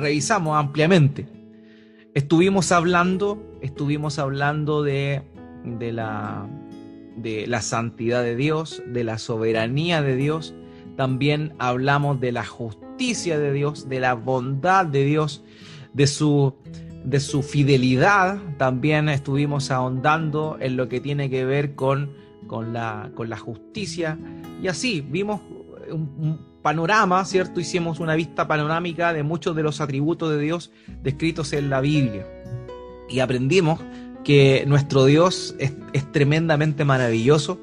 revisamos ampliamente. Estuvimos hablando, estuvimos hablando de, de, la, de la santidad de Dios, de la soberanía de Dios. También hablamos de la justicia de Dios, de la bondad de Dios, de su, de su fidelidad. También estuvimos ahondando en lo que tiene que ver con, con, la, con la justicia. Y así vimos un, panorama, ¿cierto? Hicimos una vista panorámica de muchos de los atributos de Dios descritos en la Biblia. Y aprendimos que nuestro Dios es, tremendamente maravilloso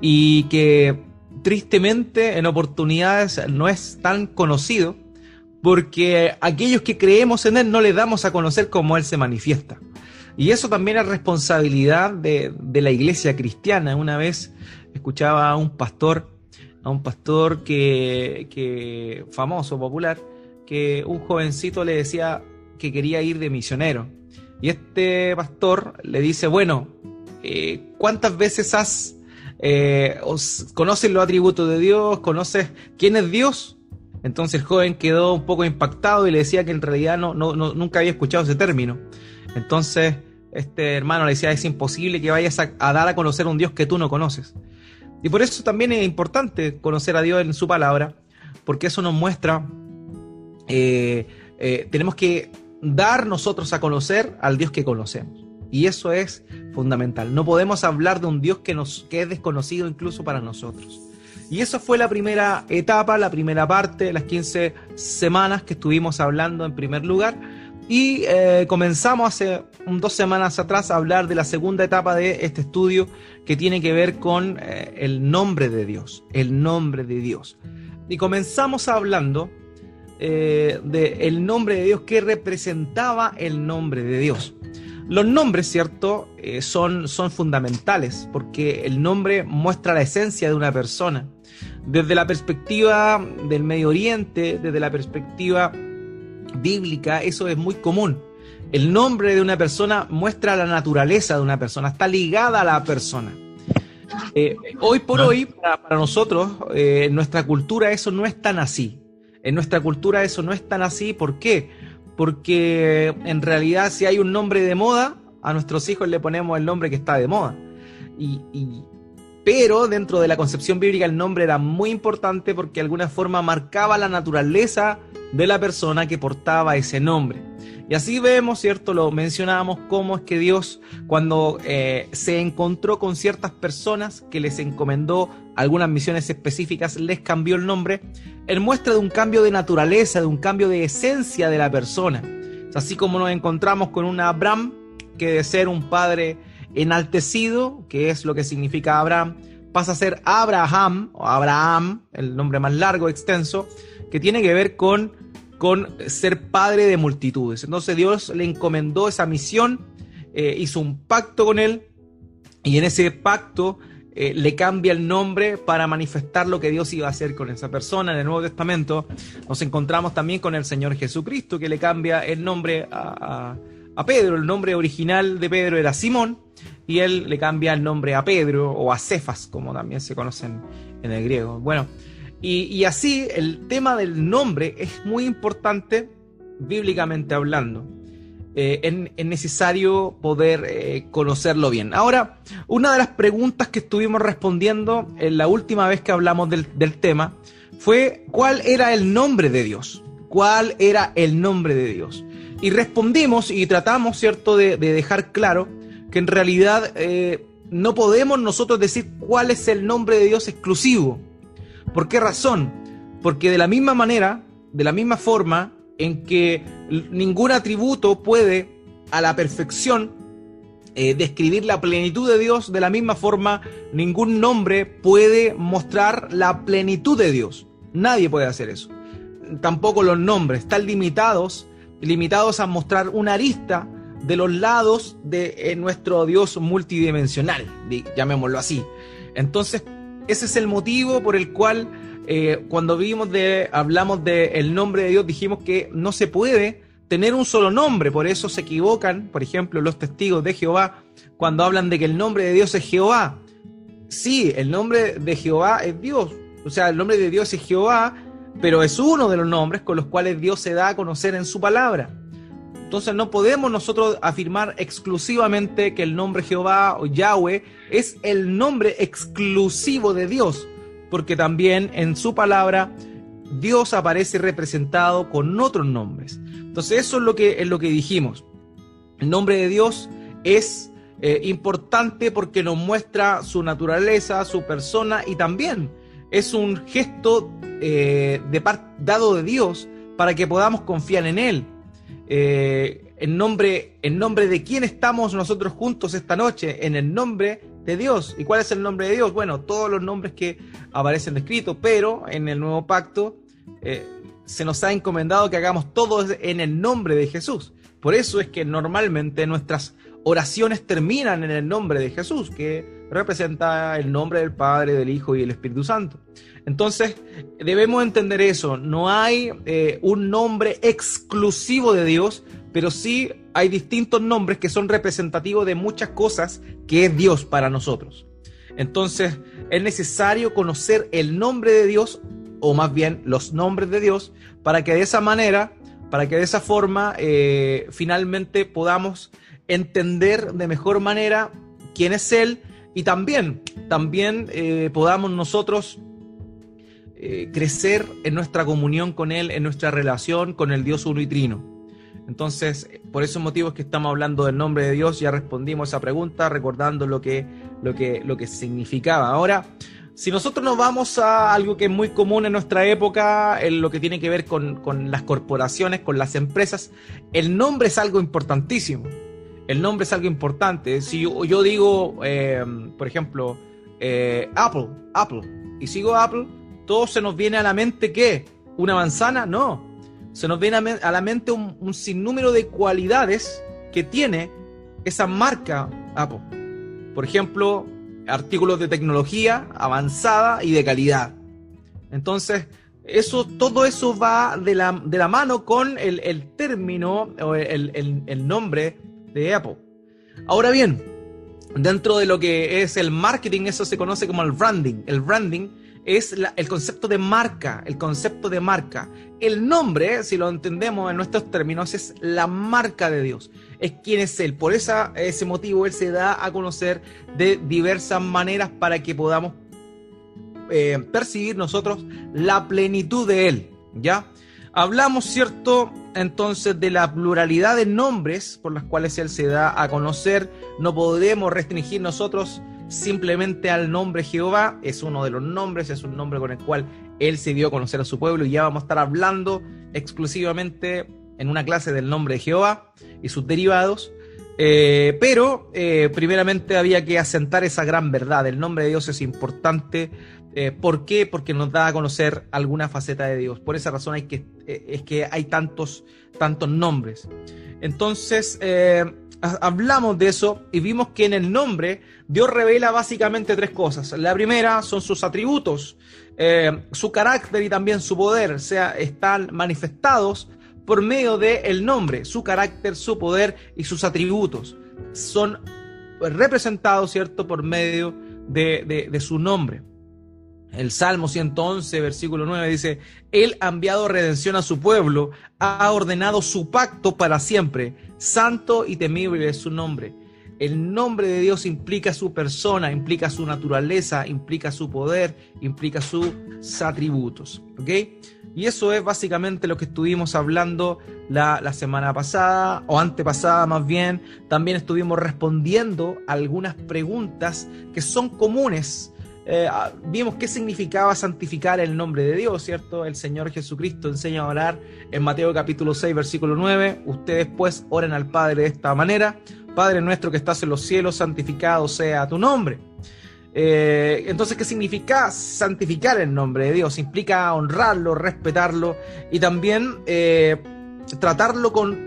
y que tristemente en oportunidades no es tan conocido porque aquellos que creemos en Él no le damos a conocer cómo Él se manifiesta. Y eso también es responsabilidad de, de la iglesia cristiana. Una vez escuchaba a un pastor a un pastor que, famoso, popular, que un jovencito le decía que quería ir de misionero. Y este pastor le dice, bueno, eh, ¿cuántas veces has, eh, conoces los atributos de Dios? ¿Conoces quién es Dios? Entonces el joven quedó un poco impactado y le decía que en realidad no, nunca había escuchado ese término. Entonces este hermano le decía, es imposible que vayas a, a dar a conocer un Dios que tú no conoces. Y por eso también es importante conocer a Dios en su palabra, porque eso nos muestra, eh, eh, tenemos que dar nosotros a conocer al Dios que conocemos. Y eso es fundamental. No podemos hablar de un Dios que, nos, que es desconocido incluso para nosotros. Y eso fue la primera etapa, la primera parte, las 15 semanas que estuvimos hablando en primer lugar. Y eh, comenzamos hace dos semanas atrás a hablar de la segunda etapa de este estudio que tiene que ver con eh, el nombre de Dios, el nombre de Dios. Y comenzamos hablando eh, del nombre de Dios, que representaba el nombre de Dios. Los nombres, ¿cierto? son, son fundamentales porque el nombre muestra la esencia de una persona. Desde la perspectiva del Medio Oriente, desde la perspectiva bíblica, eso es muy común. El nombre de una persona muestra la naturaleza de una persona, está ligada a la persona. Eh, hoy por hoy, para, nosotros, eh, en nuestra cultura eso no es tan así. En nuestra cultura eso no es tan así. ¿Por qué? Porque en realidad si hay un nombre de moda, a nuestros hijos le ponemos el nombre que está de moda. Y, pero dentro de la concepción bíblica el nombre era muy importante porque de alguna forma marcaba la naturaleza de la persona que portaba ese nombre. Y así vemos, ¿cierto? Lo mencionábamos, cómo es que Dios, cuando eh, se encontró con ciertas personas que les encomendó algunas misiones específicas, les cambió el nombre, en muestra de un cambio de naturaleza, de un cambio de esencia de la persona. Así como nos encontramos con un Abraham, que de ser un padre enaltecido, que es lo que significa Abraham, pasa a ser Abraham, o Abraham, el nombre más largo, extenso, que tiene que ver con, con ser padre de multitudes. Entonces Dios le encomendó esa misión, eh, hizo un pacto con él y en ese pacto eh, le cambia el nombre para manifestar lo que Dios iba a hacer con esa persona. En el Nuevo Testamento nos encontramos también con el Señor Jesucristo que le cambia el nombre a, a Pedro. El nombre original de Pedro era Simón y él le cambia el nombre a Pedro o a Cefas, como también se conocen en el griego. Bueno, y, así el tema del nombre es muy importante bíblicamente hablando. Eh, es, necesario poder eh, conocerlo bien. Ahora, una de las preguntas que estuvimos respondiendo en la última vez que hablamos del, tema fue cuál era el nombre de Dios. ¿Cuál era el nombre de Dios? Y respondimos y tratamos, ¿cierto?, de, dejar claro que en realidad eh, no podemos nosotros decir cuál es el nombre de Dios exclusivo. ¿Por qué razón? Porque de la misma manera, de la misma forma en que ningún atributo puede a la perfección eh, describir la plenitud de Dios, de la misma forma ningún nombre puede mostrar la plenitud de Dios. Nadie puede hacer eso. Tampoco los nombres están limitados, limitados a mostrar una arista de los lados de eh, nuestro Dios multidimensional, llamémoslo así. Entonces, ese es el motivo por el cual eh, cuando vimos de, hablamos del nombre de Dios, dijimos que no se puede tener un solo nombre, por eso se equivocan, por ejemplo, los testigos de Jehová, cuando hablan de que el nombre de Dios es Jehová. Sí, el nombre de Jehová es Dios, o sea, el nombre de Dios es Jehová, pero es uno de los nombres con los cuales Dios se da a conocer en su palabra. Entonces no podemos nosotros afirmar exclusivamente que el nombre Jehová o Yahweh es el nombre exclusivo de Dios, porque también en su palabra Dios aparece representado con otros nombres. Entonces eso es lo que, es lo que dijimos. El nombre de Dios es eh, importante porque nos muestra su naturaleza, su persona y también es un gesto eh, de dado de Dios para que podamos confiar en Él. Eh, en, nombre, en nombre de quién estamos nosotros juntos esta noche, en el nombre de Dios. ¿Y cuál es el nombre de Dios? Bueno, todos los nombres que aparecen descritos, pero en el nuevo pacto se nos ha encomendado que hagamos todo en el nombre de Jesús. Por eso es que normalmente nuestras oraciones terminan en el nombre de Jesús, que representa el nombre del Padre, del Hijo y del Espíritu Santo. Entonces, debemos entender eso. No hay eh, un nombre exclusivo de Dios, pero sí hay distintos nombres que son representativos de muchas cosas que es Dios para nosotros. Entonces, es necesario conocer el nombre de Dios, o más bien los nombres de Dios, para que de esa manera, para que de esa forma, eh, finalmente podamos entender de mejor manera quién es Él y también, también eh, podamos nosotros eh, crecer en nuestra comunión con Él, en nuestra relación con el Dios uno y trino. Entonces, por esos motivos que estamos hablando del nombre de Dios, ya respondimos esa pregunta recordando lo que, lo que, lo que significaba. Ahora, si nosotros nos vamos a algo que es muy común en nuestra época, en lo que tiene que ver con, con las corporaciones, con las empresas, el nombre es algo importantísimo el nombre es algo importante. Si yo, digo, eh, por ejemplo, eh, Apple, Apple, y sigo Apple, todo se nos viene a la mente que una manzana, no. Se nos viene a, la mente un, sinnúmero de cualidades que tiene esa marca Apple. Por ejemplo, artículos de tecnología avanzada y de calidad. Entonces, eso, todo eso va de la, de la mano con el, el término o el, el, el nombre de Apple. Ahora bien, dentro de lo que es el marketing, eso se conoce como el branding. El branding es el concepto de marca, el concepto de marca. El nombre, si lo entendemos en nuestros términos, es la marca de Dios. Es quien es Él. Por esa, ese motivo Él se da a conocer de diversas maneras para que podamos eh, percibir nosotros la plenitud de Él. ¿Ya? Hablamos, ¿cierto? Entonces de la pluralidad de nombres por las cuales Él se da a conocer. No podemos restringir nosotros simplemente al nombre Jehová. Es uno de los nombres, es un nombre con el cual Él se dio a conocer a su pueblo y ya vamos a estar hablando exclusivamente en una clase del nombre de Jehová y sus derivados. Eh, pero eh, primeramente había que asentar esa gran verdad. El nombre de Dios es importante eh, ¿Por qué? Porque nos da a conocer alguna faceta de Dios. Por esa razón hay que, eh, es que hay tantos, tantos nombres. Entonces, eh, hablamos de eso y vimos que en el nombre Dios revela básicamente tres cosas. La primera son sus atributos, su carácter y también su poder. O sea, están manifestados por medio del nombre. Su carácter, su poder y sus atributos son representados, ¿cierto?, por medio de su nombre. El Salmo 111, versículo 9 dice, Él ha enviado redención a su pueblo, ha ordenado su pacto para siempre, santo y temible es su nombre. El nombre de Dios implica su persona, implica su naturaleza, implica su poder, implica sus atributos. ¿Ok? Y eso es básicamente lo que estuvimos hablando la, semana pasada, o antepasada más bien. También estuvimos respondiendo algunas preguntas que son comunes eh, ah, vimos qué significaba santificar el nombre de Dios, ¿cierto? El Señor Jesucristo enseña a orar en Mateo capítulo 6, versículo 9. Ustedes pues oren al Padre de esta manera. Padre nuestro que estás en los cielos, santificado sea tu nombre. Eh, entonces, ¿qué significa santificar el nombre de Dios? Implica honrarlo, respetarlo y también eh, tratarlo con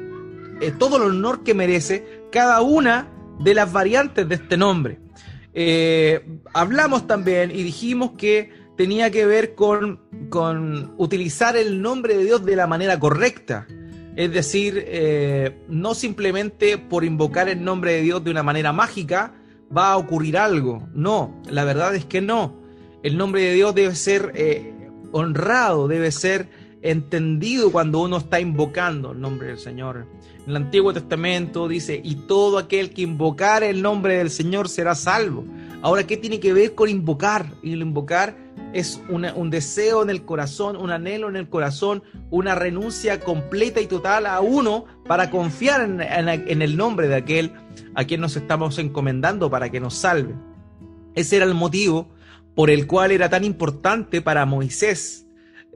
todo el honor que merece cada una de las variantes de este nombre. Eh, hablamos también y dijimos que tenía que ver con, con, utilizar el nombre de Dios de la manera correcta. Es decir, eh, no simplemente por invocar el nombre de Dios de una manera mágica va a ocurrir algo. No, la verdad es que no. El nombre de Dios debe ser eh, honrado, debe ser entendido cuando uno está invocando el nombre del Señor. En el Antiguo Testamento dice, y todo aquel que invocar el nombre del Señor será salvo. Ahora, ¿qué tiene que ver con invocar? Y el invocar es un deseo en el corazón, un anhelo en el corazón, una renuncia completa y total a uno para confiar en, en el nombre de aquel a quien nos estamos encomendando para que nos salve. Ese era el motivo por el cual era tan importante para Moisés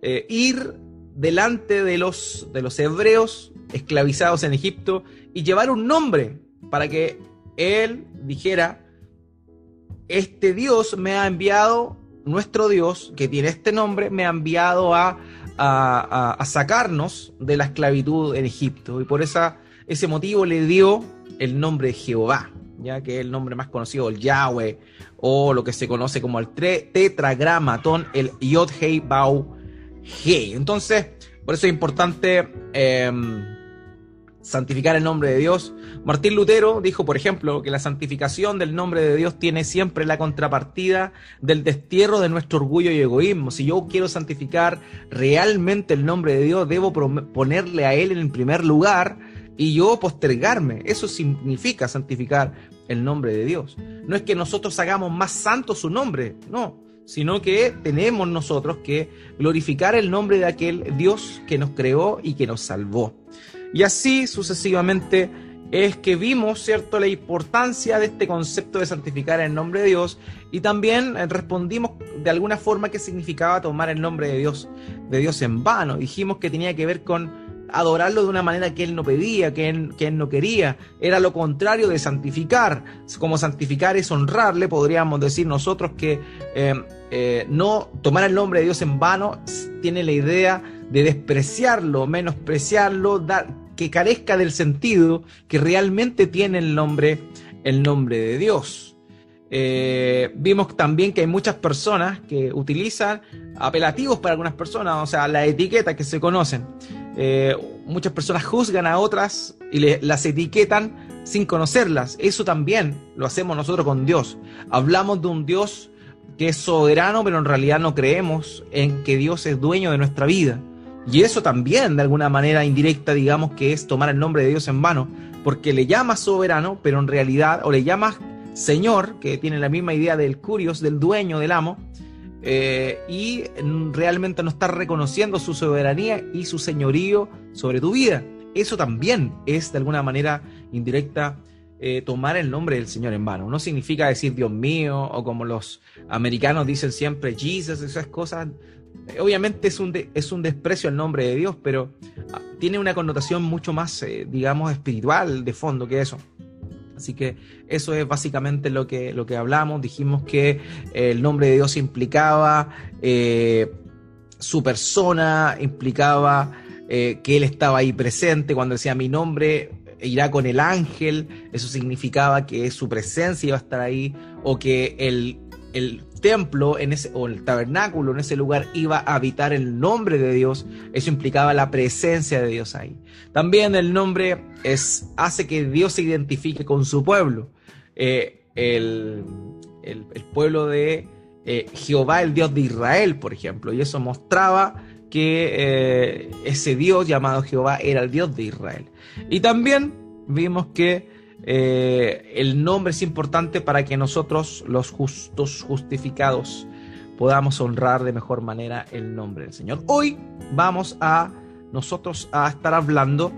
eh, ir delante de los, de los hebreos esclavizados en Egipto y llevar un nombre para que él dijera, este Dios me ha enviado, nuestro Dios, que tiene este nombre, me ha enviado a, a, sacarnos de la esclavitud en Egipto. Y por esa, ese motivo le dio el nombre de Jehová, ya que es el nombre más conocido, el Yahweh, o lo que se conoce como el tetragramatón, el Yod Entonces, por eso es importante em, santificar el nombre de Dios. Martín Lutero dijo, por ejemplo, que la santificación del nombre de Dios tiene siempre la contrapartida del destierro de nuestro orgullo y egoísmo. Si yo quiero santificar realmente el nombre de Dios, debo ponerle a Él en el primer lugar y yo postergarme. Eso significa santificar el nombre de Dios. No es que nosotros hagamos más santo su nombre, no, sino que tenemos nosotros que glorificar el nombre de aquel Dios que nos creó y que nos salvó. Y así sucesivamente es que vimos, ¿cierto?, la importancia de este concepto de santificar el nombre de Dios y también respondimos de alguna forma qué significaba tomar el nombre de Dios, de Dios en vano. Dijimos que tenía que ver con adorarlo de una manera que él no pedía, que él, que él no quería. Era lo contrario de santificar. Como santificar es honrarle, podríamos decir nosotros que eh, eh, no tomar el nombre de Dios en vano tiene la idea de despreciarlo, menospreciarlo, que carezca del sentido que realmente tiene el nombre, el nombre de Dios. Eh, vimos también que hay muchas personas que utilizan apelativos para algunas personas, o sea, la etiqueta que se conocen. Eh, muchas personas juzgan a otras y las etiquetan sin conocerlas. Eso también lo hacemos nosotros con Dios. Hablamos de un Dios que es soberano, pero en realidad no creemos en que Dios es dueño de nuestra vida. Y eso también, de alguna manera indirecta, digamos que es tomar el nombre de Dios en vano, porque le llamas soberano, pero en realidad, o le llamas Señor, que tiene la misma idea del curios, del dueño, del amo, eh, y realmente no está reconociendo su soberanía y su señorío sobre tu vida. Eso también es de alguna manera indirecta eh, tomar el nombre del Señor en vano. No significa decir Dios mío o como los americanos dicen siempre Jesus, esas cosas. Eh, obviamente es un, es un desprecio al nombre de Dios, pero ah, tiene una connotación mucho más, digamos, espiritual de fondo que eso. Así que eso es básicamente lo que, lo que hablamos. Dijimos que el nombre de Dios implicaba eh, su persona, implicaba eh, que Él estaba ahí presente. Cuando decía mi nombre irá con el ángel, eso significaba que su presencia iba a estar ahí o que el, el templo en ese, o el tabernáculo en ese lugar iba a habitar el nombre de Dios, eso implicaba la presencia de Dios ahí. También el nombre es, hace que Dios se identifique con su pueblo. Eh, el, pueblo de eh, Jehová, el Dios de Israel, por ejemplo, y eso mostraba que eh, ese Dios llamado Jehová era el Dios de Israel. Y también vimos que eh, el nombre es importante para que nosotros, los justos, justificados, podamos honrar de mejor manera el nombre del Señor. Hoy vamos a nosotros a estar hablando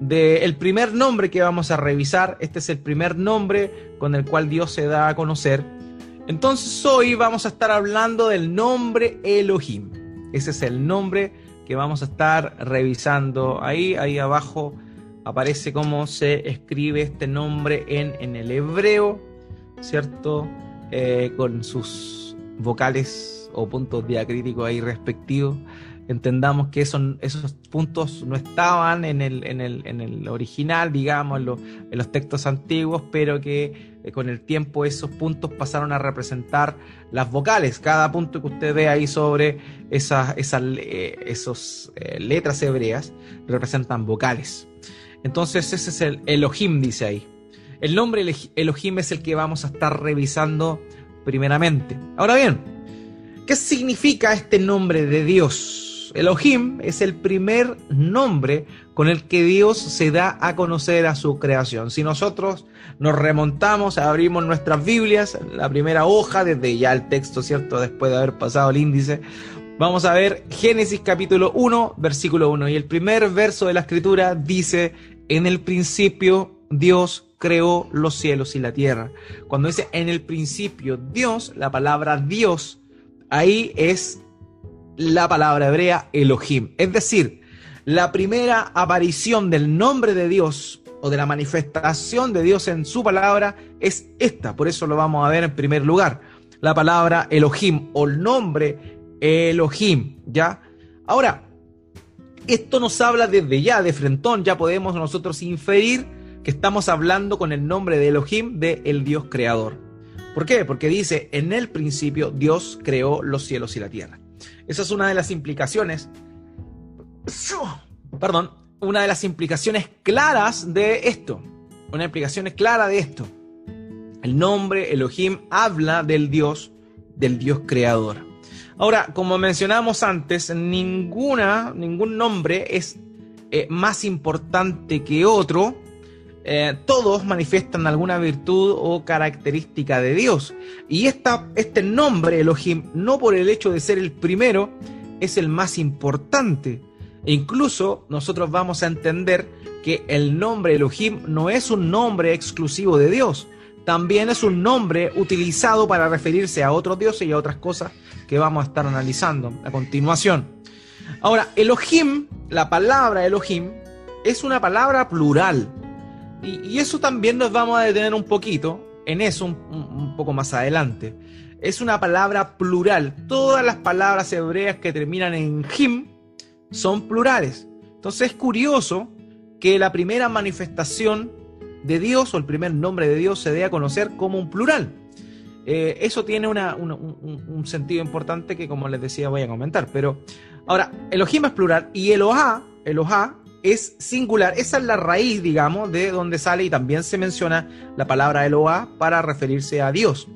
del primer nombre que vamos a revisar. Este es el primer nombre con el cual Dios se da a conocer. Entonces hoy vamos a estar hablando del nombre Elohim. Ese es el nombre que vamos a estar revisando ahí, ahí abajo aparece cómo se escribe este nombre en, en el hebreo, ¿cierto? Eh, con sus vocales o puntos diacríticos ahí respectivos. Entendamos que esos, esos puntos no estaban en el, en el, en el original, digamos, en, los textos antiguos, pero que eh, con el tiempo esos puntos pasaron a representar las vocales. Cada punto que usted ve ahí sobre esas, esas eh, esos, letras hebreas representan vocales. Entonces ese es el Elohim, dice ahí. El nombre Elohim es el que vamos a estar revisando primeramente. Ahora bien, ¿Qué significa este nombre de Dios? Elohim es el primer nombre con el que Dios se da a conocer a su creación. Si nosotros nos remontamos, abrimos nuestras Biblias, la primera hoja, desde ya el texto, ¿cierto? Después de haber pasado el índice, vamos a ver Génesis capítulo 1, versículo 1. Y el primer verso de la escritura dice, en el principio Dios creó los cielos y la tierra. Cuando dice en el principio Dios, la palabra Dios, ahí es la palabra hebrea Elohim. Es decir, la primera aparición del nombre de Dios o de la manifestación de Dios en su palabra es esta. Por eso lo vamos a ver en primer lugar. La palabra Elohim o el nombre Elohim, ¿ya? Ahora, esto nos habla desde ya, de frentón, ya podemos nosotros inferir que estamos hablando con el nombre de Elohim, de el Dios creador. ¿Por qué? Porque dice, en el principio Dios creó los cielos y la tierra. Esa es una de las implicaciones, perdón, una de las implicaciones claras de esto. Una implicación clara de esto. El nombre Elohim habla del Dios, del Dios creador. Ahora, como mencionamos antes, ninguna, ningún nombre es eh, más importante que otro. Eh, todos manifiestan alguna virtud o característica de Dios. Y esta, este nombre, Elohim, no por el hecho de ser el primero, es el más importante. E incluso nosotros vamos a entender que el nombre Elohim no es un nombre exclusivo de Dios, también es un nombre utilizado para referirse a otros dioses y a otras cosas que vamos a estar analizando a continuación. Ahora, Elohim, la palabra Elohim, es una palabra plural. Y, eso también nos vamos a detener un poquito en eso un, poco más adelante. Es una palabra plural. Todas las palabras hebreas que terminan en him son plurales. Entonces es curioso que la primera manifestación de Dios o el primer nombre de Dios se dé a conocer como un plural. Eh, eso tiene un, sentido importante que, como les decía, voy a comentar. Pero ahora, Elohim es plural y Elohá, Elohá es singular. Esa es la raíz, digamos, de donde sale y también se menciona la palabra Elohá para referirse a Dios.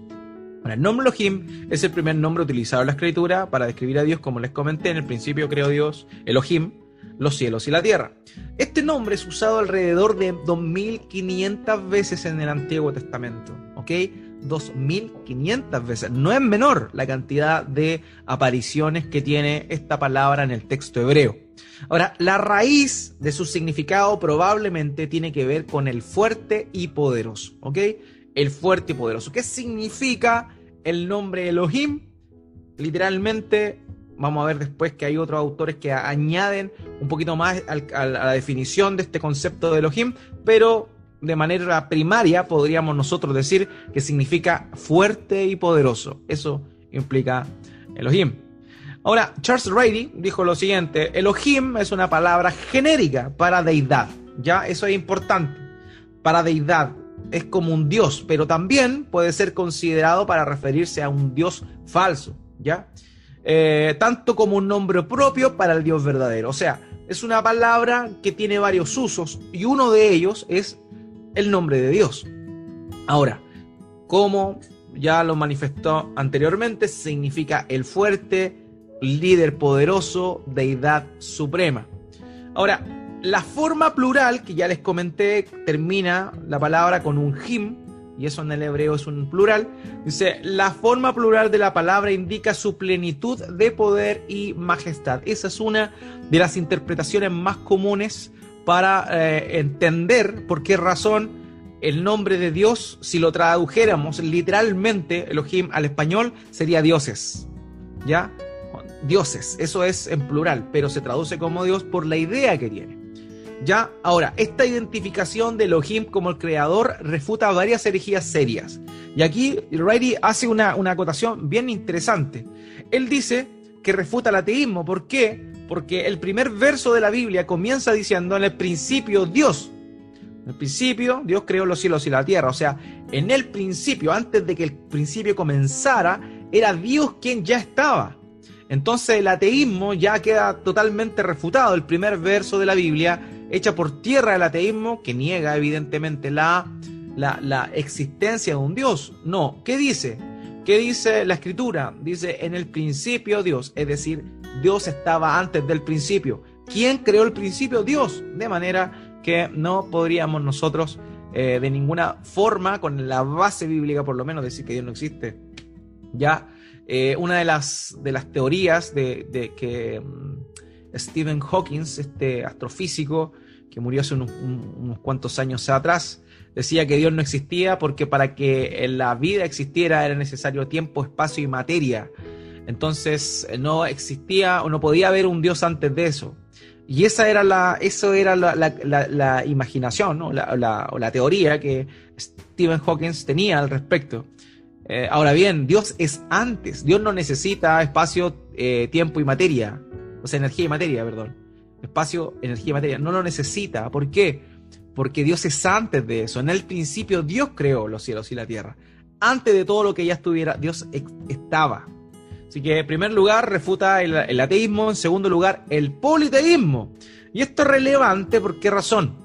el nombre Elohim es el primer nombre utilizado en la escritura para describir a Dios, como les comenté, en el principio creó Dios, Elohim, los cielos y la tierra. Este nombre es usado alrededor de 2500 veces en el Antiguo Testamento, ¿ok? 2500 veces. No es menor la cantidad de apariciones que tiene esta palabra en el texto hebreo. Ahora, la raíz de su significado probablemente tiene que ver con el fuerte y poderoso, ¿ok? El fuerte y poderoso. ¿Qué significa el nombre Elohim? Literalmente Vamos a ver después que hay otros autores que añaden un poquito más a la definición de este concepto de Elohim, pero de manera primaria podríamos nosotros decir que significa fuerte y poderoso. Eso implica Elohim. Ahora, Charles Rady dijo lo siguiente, Elohim es una palabra genérica para deidad, ¿ya? Eso es importante. Para deidad es como un dios, pero también puede ser considerado para referirse a un dios falso, ¿ya? Eh, tanto como un nombre propio para el Dios verdadero. O sea, es una palabra que tiene varios usos y uno de ellos es el nombre de Dios. Ahora, como ya lo manifestó anteriormente, significa el fuerte, líder poderoso, deidad suprema. Ahora, la forma plural que ya les comenté termina la palabra con un him, y eso en el hebreo es un plural, dice, la forma plural de la palabra indica su plenitud de poder y majestad. Esa es una de las interpretaciones más comunes para eh, entender por qué razón el nombre de Dios, si lo tradujéramos literalmente, Elohim al español, sería dioses. ¿Ya? Dioses, eso es en plural, pero se traduce como Dios por la idea que tiene. ¿Ya? Ahora, esta identificación de Elohim como el creador refuta varias herejías serias. Y aquí Riley hace una, acotación bien interesante. Él dice que refuta el ateísmo. ¿Por qué? Porque el primer verso de la Biblia comienza diciendo en el principio Dios. En el principio Dios creó los cielos y la tierra. O sea, en el principio, antes de que el principio comenzara, era Dios quien ya estaba. Entonces el ateísmo ya queda totalmente refutado. El primer verso de la Biblia echa por tierra el ateísmo, que niega evidentemente la, la, existencia de un Dios. No, ¿qué dice? ¿Qué dice la escritura? Dice, en el principio Dios, es decir, Dios estaba antes del principio. ¿Quién creó el principio? Dios. De manera que no podríamos nosotros eh, de ninguna forma, con la base bíblica por lo menos, decir que Dios no existe. Ya, eh, una de las, de las teorías de, que mm, Stephen Hawking, este astrofísico que murió hace unos, cuantos años atrás, decía que Dios no existía porque para que la vida existiera era necesario tiempo, espacio y materia. Entonces no existía o no podía haber un Dios antes de eso. Y esa era la, eso era la, imaginación o la, teoría que Stephen Hawking tenía al respecto. Eh, ahora bien, Dios es antes. Dios no necesita espacio, eh, tiempo y materia. O sea, energía y materia, perdón. Espacio, energía y materia. No lo necesita. ¿Por qué? Porque Dios es antes de eso. En el principio Dios creó los cielos y la tierra. Antes de todo lo que ya estuviera, Dios estaba. Así que en primer lugar refuta el, ateísmo, en segundo lugar el politeísmo. Y esto es relevante, ¿por qué razón?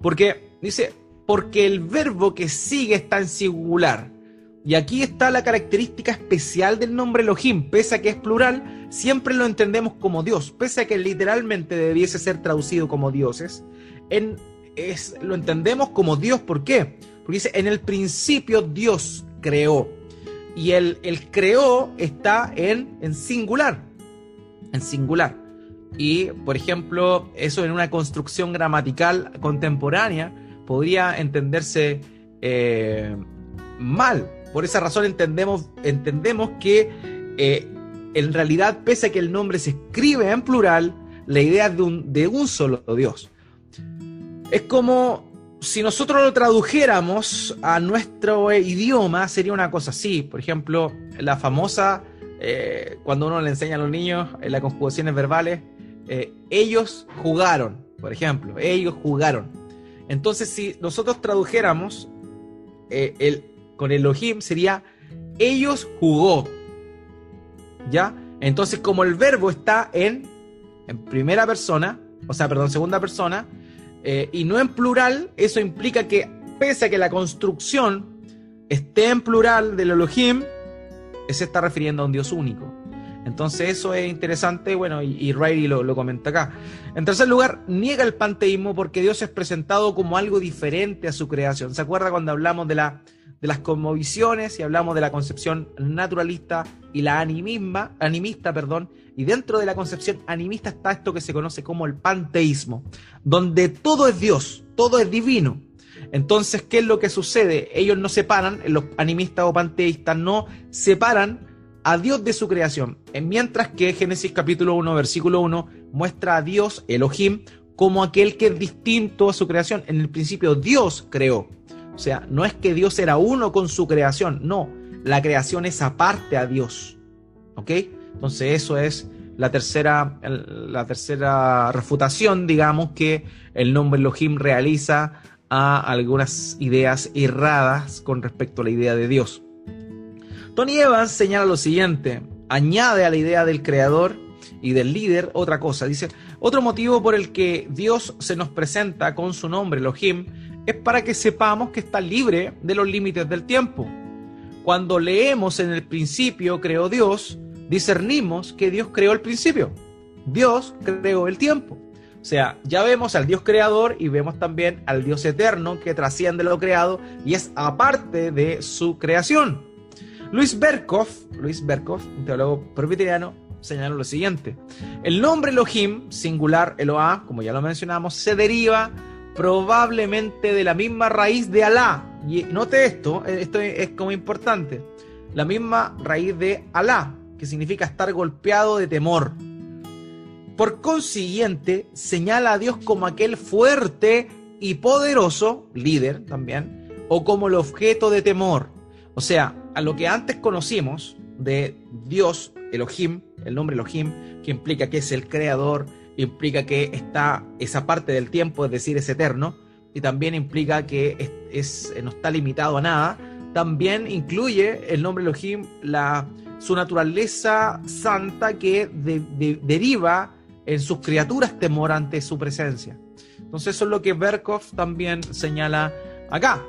Porque dice, porque el verbo que sigue está en singular. Y aquí está la característica especial del nombre Elohim. Pese a que es plural, siempre lo entendemos como Dios. Pese a que literalmente debiese ser traducido como dioses, en, es, lo entendemos como Dios. ¿Por qué? Porque dice, en el principio Dios creó y el, el creó está en, en singular. En singular. Y, por ejemplo, eso en una construcción gramatical contemporánea podría entenderse eh, mal. Por esa razón entendemos, entendemos que eh, en realidad, pese a que el nombre se escribe en plural, la idea de un, de un solo Dios. Es como si nosotros lo tradujéramos a nuestro idioma, sería una cosa así. Por ejemplo, la famosa, eh, cuando uno le enseña a los niños en las conjugaciones verbales, eh, ellos jugaron, por ejemplo, ellos jugaron. Entonces, si nosotros tradujéramos el, con Elohim, sería ellos jugó. ¿Ya? Entonces, como el verbo está en, en primera persona, o sea, perdón, segunda persona, eh, y no en plural, eso implica que pese a que la construcción esté en plural del Elohim, se está refiriendo a un Dios único. Entonces eso es interesante, bueno, y, y Riley lo, lo, comenta acá. En tercer lugar, niega el panteísmo porque Dios es presentado como algo diferente a su creación. ¿Se acuerda cuando hablamos de la de las cosmovisiones y hablamos de la concepción naturalista y la animisma, animista, perdón, y dentro de la concepción animista está esto que se conoce como el panteísmo, donde todo es Dios, todo es divino. Entonces, ¿qué es lo que sucede? Ellos no separan, los animistas o panteístas no separan a Dios de su creación, mientras que Génesis capítulo 1, versículo 1 muestra a Dios, Elohim, como aquel que es distinto a su creación. En el principio Dios creó. Sea, no es que Dios era uno con su creación, no, la creación es aparte a Dios. ¿Ok? Entonces eso es la tercera, la tercera refutación, digamos, que el nombre Elohim realiza a algunas ideas erradas con respecto a la idea de Dios. Tony Evans señala lo siguiente, añade a la idea del creador y del líder otra cosa. Dice, otro motivo por el que Dios se nos presenta con su nombre, Elohim, es para que sepamos que está libre de los límites del tiempo. Cuando leemos en el principio creó Dios, discernimos que Dios creó el principio. Dios creó el tiempo. O sea, ya vemos al Dios creador y vemos también al Dios eterno que trasciende lo creado y es aparte de su creación. Luis Berkov, Luis Berkov, un teólogo presbiteriano, señaló lo siguiente. El nombre Elohim, singular Eloah, como ya lo mencionamos, se deriva probablemente de la misma raíz de Alá. Y note esto, eh, esto es como importante. La misma raíz de Alá, que significa estar golpeado de temor. Por consiguiente, señala a Dios como aquel fuerte y poderoso, líder también, o como el objeto de temor. O sea, a lo que antes conocimos de Dios, Elohim, el nombre Elohim, que implica que es el creador, implica que está esa parte del tiempo, es decir, es eterno, y también implica que es, no está limitado a nada. También incluye el nombre Elohim la, su naturaleza santa que deriva en sus criaturas temor ante su presencia. Entonces eso es lo que Berkov también señala acá.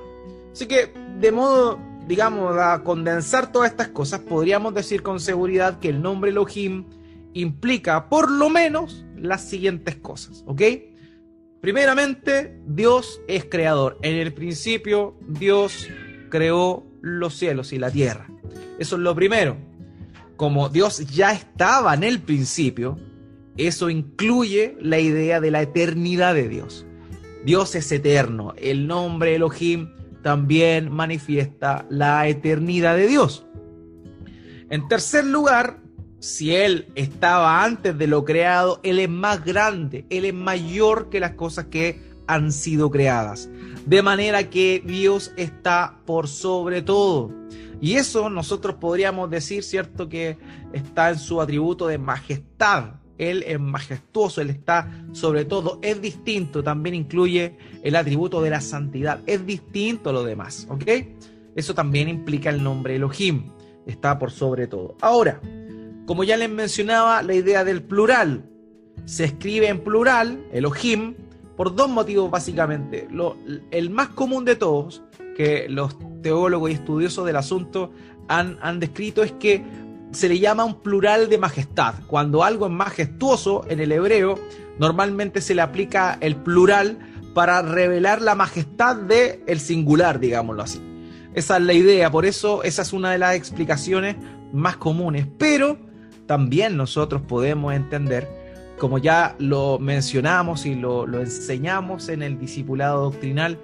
Así que de modo digamos, a condensar todas estas cosas, podríamos decir con seguridad que el nombre Elohim implica por lo menos las siguientes cosas, ¿ok? Primeramente, Dios es creador. En el principio, Dios creó los cielos y la tierra. Eso es lo primero. Como Dios ya estaba en el principio, eso incluye la idea de la eternidad de Dios. Dios es eterno. El nombre Elohim también manifiesta la eternidad de Dios. En tercer lugar, si Él estaba antes de lo creado, Él es más grande, Él es mayor que las cosas que han sido creadas. De manera que Dios está por sobre todo. Y eso nosotros podríamos decir, ¿cierto? Que está en su atributo de majestad. Él es majestuoso, Él está sobre todo, es distinto, también incluye el atributo de la santidad, es distinto a lo demás, ¿ok? Eso también implica el nombre Elohim, está por sobre todo. Ahora, como ya les mencionaba, la idea del plural, se escribe en plural, Elohim, por dos motivos básicamente. el más común de todos, que los teólogos y estudiosos del asunto han, han descrito, es que se le llama un plural de majestad. Cuando algo es majestuoso en el hebreo, normalmente se le aplica el plural para revelar la majestad del el singular, digámoslo así. Esa es la idea, por eso esa es una de las explicaciones más comunes. Pero también nosotros podemos entender, como ya lo mencionamos y lo, enseñamos en el discipulado doctrinal,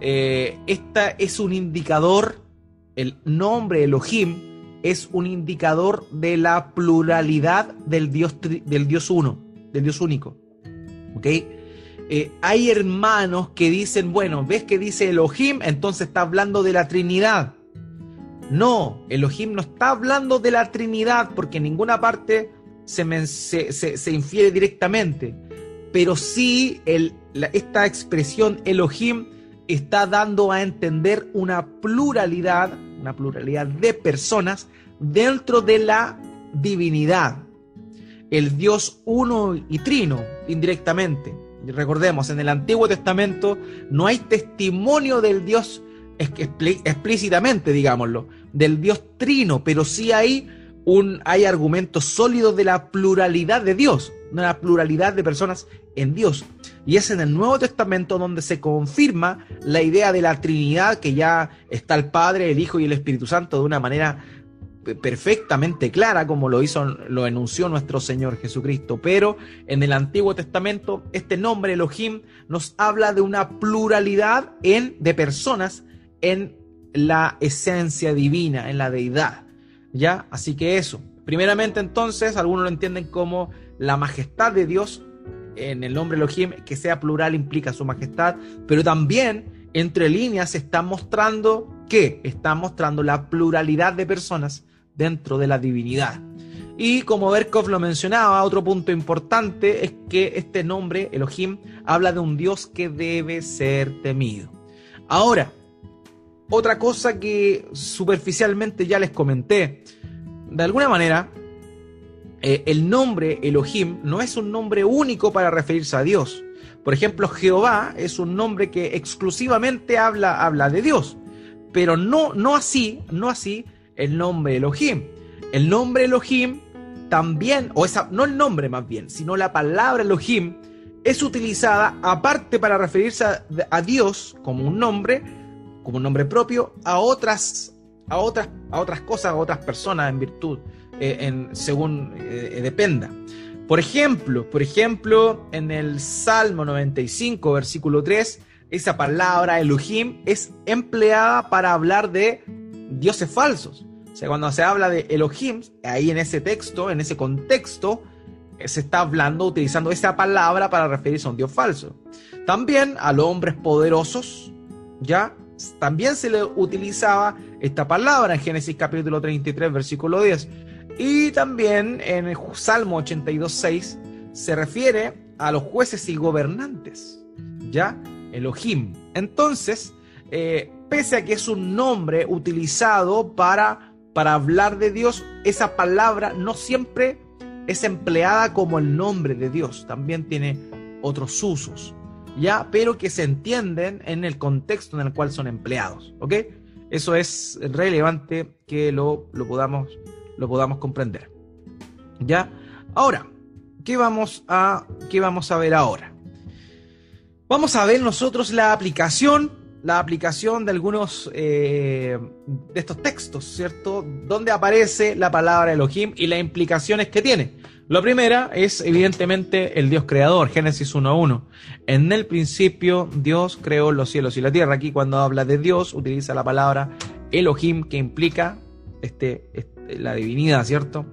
eh, esta es un indicador, el nombre Elohim, es un indicador de la pluralidad del Dios, del Dios uno, del Dios único. ¿Ok? Eh, hay hermanos que dicen, bueno, ¿ves que dice Elohim? Entonces está hablando de la Trinidad. No, Elohim no está hablando de la Trinidad porque en ninguna parte se, infiere directamente. Pero sí esta expresión Elohim está dando a entender una pluralidad una pluralidad de personas dentro de la divinidad. El Dios uno y trino, indirectamente. Recordemos, en el Antiguo Testamento no hay testimonio del Dios explícitamente, digámoslo, del Dios trino, pero sí hay, un, hay argumentos sólidos de la pluralidad de Dios, una pluralidad de personas en Dios. Y es en el Nuevo Testamento donde se confirma la idea de la Trinidad, que ya está el Padre, el Hijo y el Espíritu Santo de una manera perfectamente clara, como lo hizo, lo enunció nuestro Señor Jesucristo. Pero en el Antiguo Testamento, este nombre Elohim nos habla de una pluralidad en, de personas en la esencia divina, en la deidad. ¿Ya? Así que eso. Primeramente, entonces, algunos lo entienden como la majestad de Dios en el nombre Elohim, que sea plural implica su majestad, pero también entre líneas está mostrando que está mostrando la pluralidad de personas dentro de la divinidad. Y como Berkov lo mencionaba, otro punto importante es que este nombre, Elohim, habla de un Dios que debe ser temido. Ahora, otra cosa que superficialmente ya les comenté, de alguna manera, eh, el nombre Elohim no es un nombre único para referirse a Dios. Por ejemplo, Jehová es un nombre que exclusivamente habla, habla de Dios, pero no, no así, no así el nombre Elohim. El nombre Elohim también, o esa, no el nombre más bien, sino la palabra Elohim es utilizada aparte para referirse a, a Dios como un nombre, como un nombre propio, a otras, a otras, a otras cosas, a otras personas en virtud eh, en, según eh, dependa. Por ejemplo, por ejemplo, en el Salmo 95, versículo 3, esa palabra Elohim es empleada para hablar de dioses falsos. O sea, cuando se habla de Elohim, ahí en ese texto, en ese contexto, eh, se está hablando, utilizando esa palabra para referirse a un dios falso. También a los hombres poderosos, ¿ya? También se le utilizaba esta palabra en Génesis capítulo 33, versículo 10. Y también en el Salmo 82.6 se refiere a los jueces y gobernantes, ¿ya? Elohim. Entonces, eh, pese a que es un nombre utilizado para, para hablar de Dios, esa palabra no siempre es empleada como el nombre de Dios, también tiene otros usos, ¿ya? Pero que se entienden en el contexto en el cual son empleados, ¿ok? Eso es relevante que lo, lo, podamos, lo podamos comprender. ¿Ya? Ahora, ¿qué vamos a, qué vamos a ver ahora? Vamos a ver nosotros la aplicación, la aplicación de algunos eh, de estos textos, ¿cierto? Donde aparece la palabra Elohim y las implicaciones que tiene. La primera es evidentemente el Dios creador, Génesis 1.1. En el principio Dios creó los cielos y la tierra. Aquí cuando habla de Dios utiliza la palabra Elohim que implica este, este, la divinidad, ¿cierto?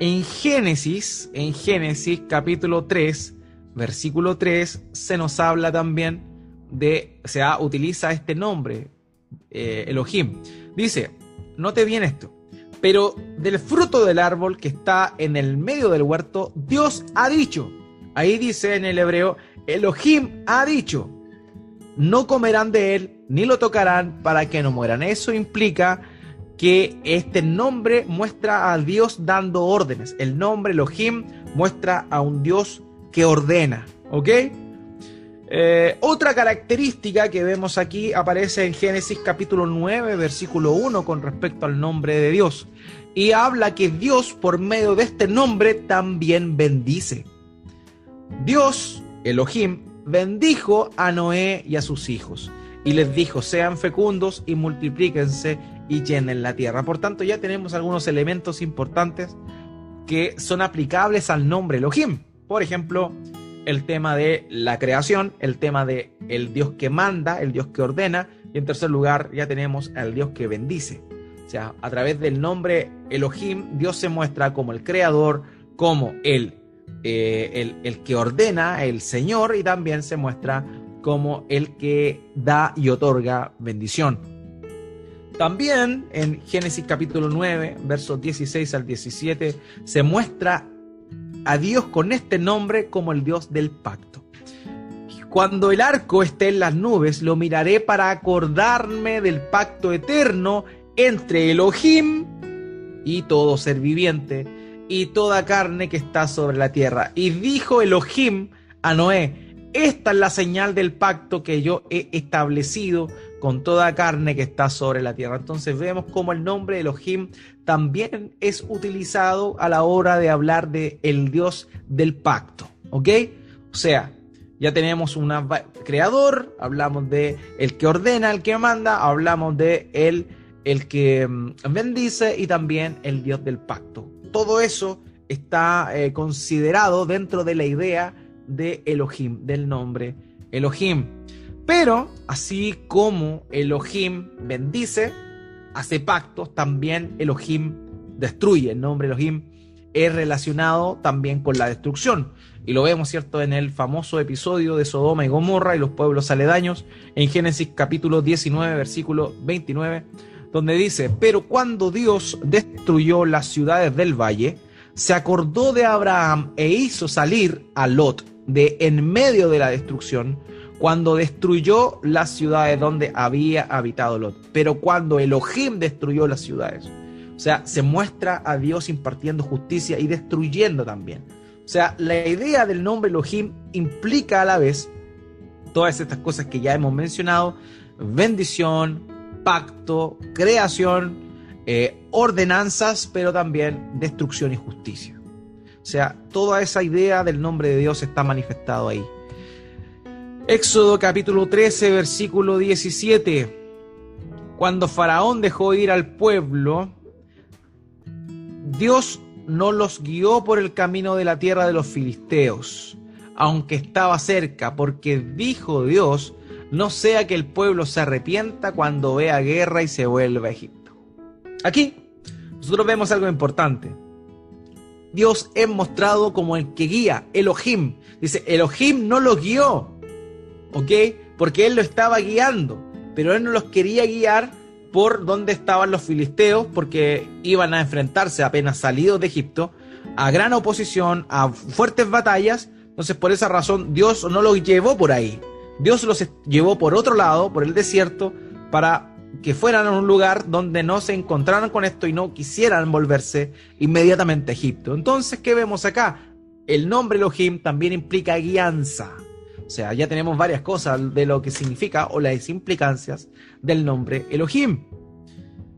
En Génesis, en Génesis capítulo 3, versículo 3, se nos habla también de, o sea, utiliza este nombre, eh, Elohim. Dice, note bien esto, pero del fruto del árbol que está en el medio del huerto, Dios ha dicho, ahí dice en el hebreo, Elohim ha dicho, no comerán de él, ni lo tocarán para que no mueran. Eso implica que este nombre muestra a Dios dando órdenes. El nombre Elohim muestra a un Dios que ordena. ¿Ok? Eh, otra característica que vemos aquí aparece en Génesis capítulo 9, versículo 1 con respecto al nombre de Dios. Y habla que Dios por medio de este nombre también bendice. Dios, Elohim, bendijo a Noé y a sus hijos. Y les dijo, sean fecundos y multiplíquense y llenen la tierra. Por tanto, ya tenemos algunos elementos importantes que son aplicables al nombre Elohim. Por ejemplo, el tema de la creación, el tema de el Dios que manda, el Dios que ordena, y en tercer lugar ya tenemos al Dios que bendice. O sea, a través del nombre Elohim, Dios se muestra como el creador, como el, eh, el, el que ordena, el Señor, y también se muestra como el que da y otorga bendición. También en Génesis capítulo 9, versos 16 al 17, se muestra a Dios con este nombre como el Dios del pacto. Cuando el arco esté en las nubes, lo miraré para acordarme del pacto eterno entre Elohim y todo ser viviente y toda carne que está sobre la tierra. Y dijo Elohim a Noé, esta es la señal del pacto que yo he establecido con toda carne que está sobre la tierra. Entonces vemos como el nombre Elohim también es utilizado a la hora de hablar de el Dios del pacto, ¿ok? O sea, ya tenemos un creador, hablamos de el que ordena, el que manda, hablamos de el, el que mm, bendice y también el Dios del pacto. Todo eso está eh, considerado dentro de la idea de Elohim, del nombre Elohim. Pero así como Elohim bendice, hace pactos, también Elohim destruye. El nombre Elohim es relacionado también con la destrucción. Y lo vemos, ¿cierto?, en el famoso episodio de Sodoma y Gomorra y los pueblos aledaños, en Génesis capítulo 19, versículo 29, donde dice, pero cuando Dios destruyó las ciudades del valle, se acordó de Abraham e hizo salir a Lot de en medio de la destrucción cuando destruyó las ciudades donde había habitado Lot, pero cuando Elohim destruyó las ciudades. O sea, se muestra a Dios impartiendo justicia y destruyendo también. O sea, la idea del nombre Elohim implica a la vez todas estas cosas que ya hemos mencionado, bendición, pacto, creación, eh, ordenanzas, pero también destrucción y justicia. O sea, toda esa idea del nombre de Dios está manifestado ahí. Éxodo capítulo 13, versículo 17. Cuando Faraón dejó ir al pueblo, Dios no los guió por el camino de la tierra de los filisteos, aunque estaba cerca, porque dijo Dios, no sea que el pueblo se arrepienta cuando vea guerra y se vuelva a Egipto. Aquí nosotros vemos algo importante. Dios es mostrado como el que guía, Elohim. Dice, Elohim no los guió, ¿ok? Porque él lo estaba guiando, pero él no los quería guiar por donde estaban los filisteos, porque iban a enfrentarse apenas salidos de Egipto a gran oposición, a fuertes batallas. Entonces, por esa razón, Dios no los llevó por ahí. Dios los llevó por otro lado, por el desierto, para que fueran a un lugar donde no se encontraran con esto y no quisieran volverse inmediatamente a Egipto. Entonces, ¿qué vemos acá? El nombre Elohim también implica guianza. O sea, ya tenemos varias cosas de lo que significa o las implicancias del nombre Elohim.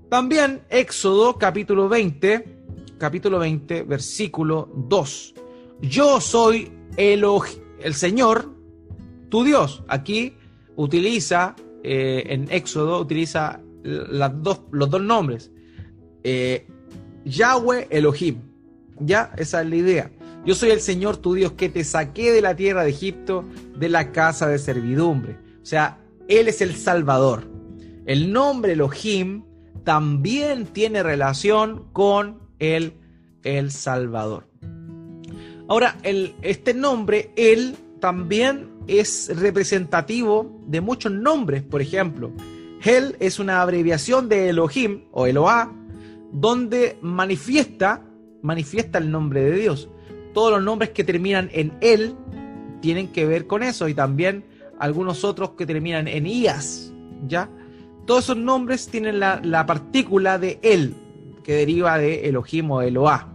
También Éxodo capítulo 20, capítulo 20, versículo 2. Yo soy el, el Señor, tu Dios. Aquí utiliza, eh, en Éxodo, utiliza los dos nombres. Eh, Yahweh Elohim. Ya, esa es la idea. Yo soy el Señor tu Dios que te saqué de la tierra de Egipto, de la casa de servidumbre. O sea, Él es el Salvador. El nombre Elohim también tiene relación con el, el Salvador. Ahora, el, este nombre, Él, también es representativo de muchos nombres. Por ejemplo, Él es una abreviación de Elohim o Eloah, donde manifiesta, manifiesta el nombre de Dios todos los nombres que terminan en él tienen que ver con eso y también algunos otros que terminan en IAS, ¿ya? Todos esos nombres tienen la, partícula de él, que deriva de Elohim o Eloah.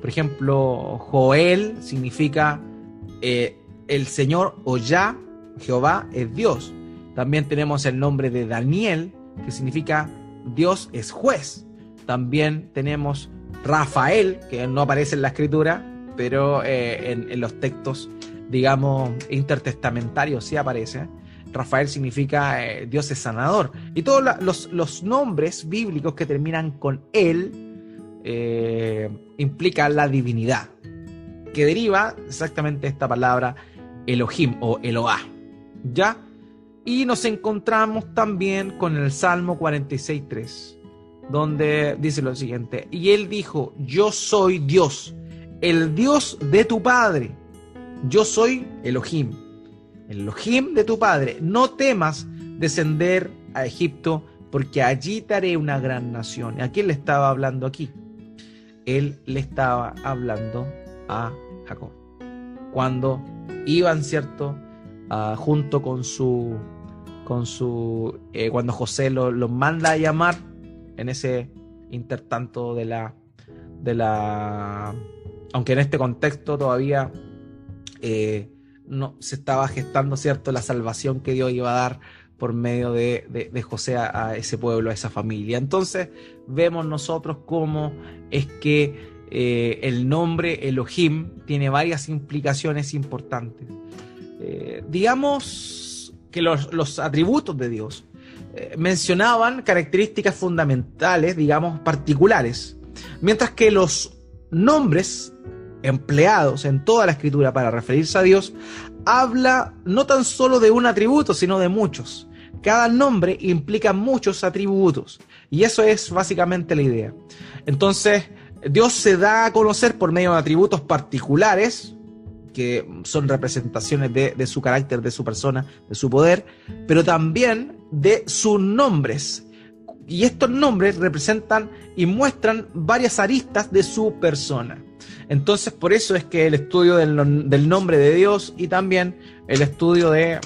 Por ejemplo, Joel significa eh, el Señor o ya, Jehová es Dios. También tenemos el nombre de Daniel, que significa Dios es juez. También tenemos Rafael, que no aparece en la escritura, pero eh, en, los textos, digamos, intertestamentarios sí aparece. Rafael significa eh, Dios es sanador. Y todos los, nombres bíblicos que terminan con él eh, implican la divinidad, que deriva exactamente esta palabra Elohim o Eloah. ¿Ya? Y nos encontramos también con el Salmo 46.3, donde dice lo siguiente, y él dijo, yo soy Dios el Dios de tu padre. Yo soy Elohim, el Elohim de tu padre. No temas descender a Egipto, porque allí te haré una gran nación. ¿A quién le estaba hablando aquí? Él le estaba hablando a Jacob. Cuando iban, ¿cierto? Ah, junto con su, con su, eh, cuando José lo, lo, manda a llamar en ese intertanto de la, de la aunque en este contexto todavía eh, no se estaba gestando, ¿cierto?, la salvación que Dios iba a dar por medio de, José a, ese pueblo, a esa familia. Entonces vemos nosotros cómo es que eh, el nombre Elohim tiene varias implicaciones importantes. Eh, digamos que los, atributos de Dios mencionaban características fundamentales, digamos, particulares, mientras que los nombres empleados en toda la escritura para referirse a Dios, habla no tan solo de un atributo, sino de muchos. Cada nombre implica muchos atributos. Y eso es básicamente la idea. Entonces, Dios se da a conocer por medio de atributos particulares, que son representaciones de, de, su carácter, de su persona, de su poder, pero también de sus nombres. Y estos nombres representan y muestran varias aristas de su persona. Entonces, por eso es que el estudio del, nombre de Dios y también el estudio de,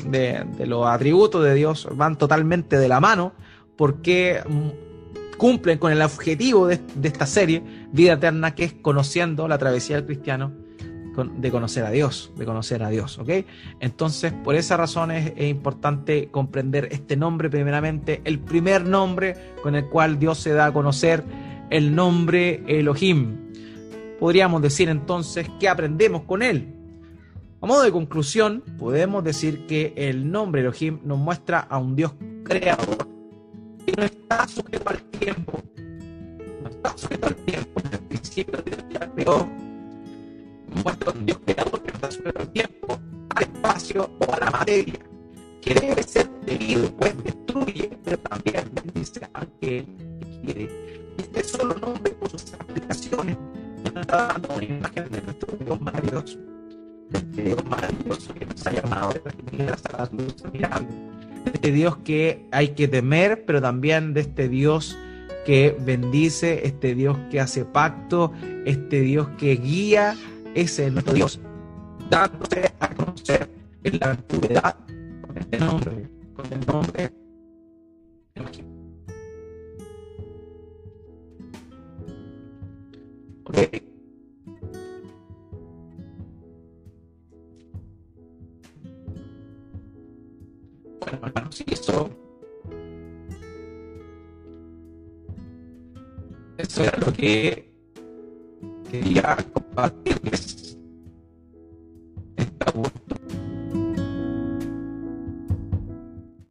los atributos de Dios van totalmente de la mano, porque mm, cumplen con el objetivo de, esta serie, Vida Eterna, que es conociendo la travesía del cristiano de conocer a Dios, de conocer a Dios, ¿ok? Entonces, por esa razón es, importante comprender este nombre primeramente, el primer nombre con el cual Dios se da a conocer, el nombre Elohim, Podríamos decir entonces que aprendemos con él. A modo de conclusión, podemos decir que el nombre Elohim nos muestra a un Dios creador que no está sujeto al tiempo. No está sujeto al tiempo. El principio. Un Dios no está sujeto al tiempo, al espacio o a la materia. Que debe ser debido, pues destruye, pero también bendice a aquel que quiere. Este solo nombre por sus aplicaciones está dando una imagen de nuestro Dios maravilloso, de este Dios maravilloso que nos ha llamado de las a las luces mirando, de este Dios que hay que temer, pero también de este Dios que bendice, este Dios que hace pacto, este Dios que guía, es nuestro Dios, dándose a conocer en la antigüedad con este nombre, con el nombre de Okay. Bueno, hermanos, y eso Eso lo que quería compartirles esta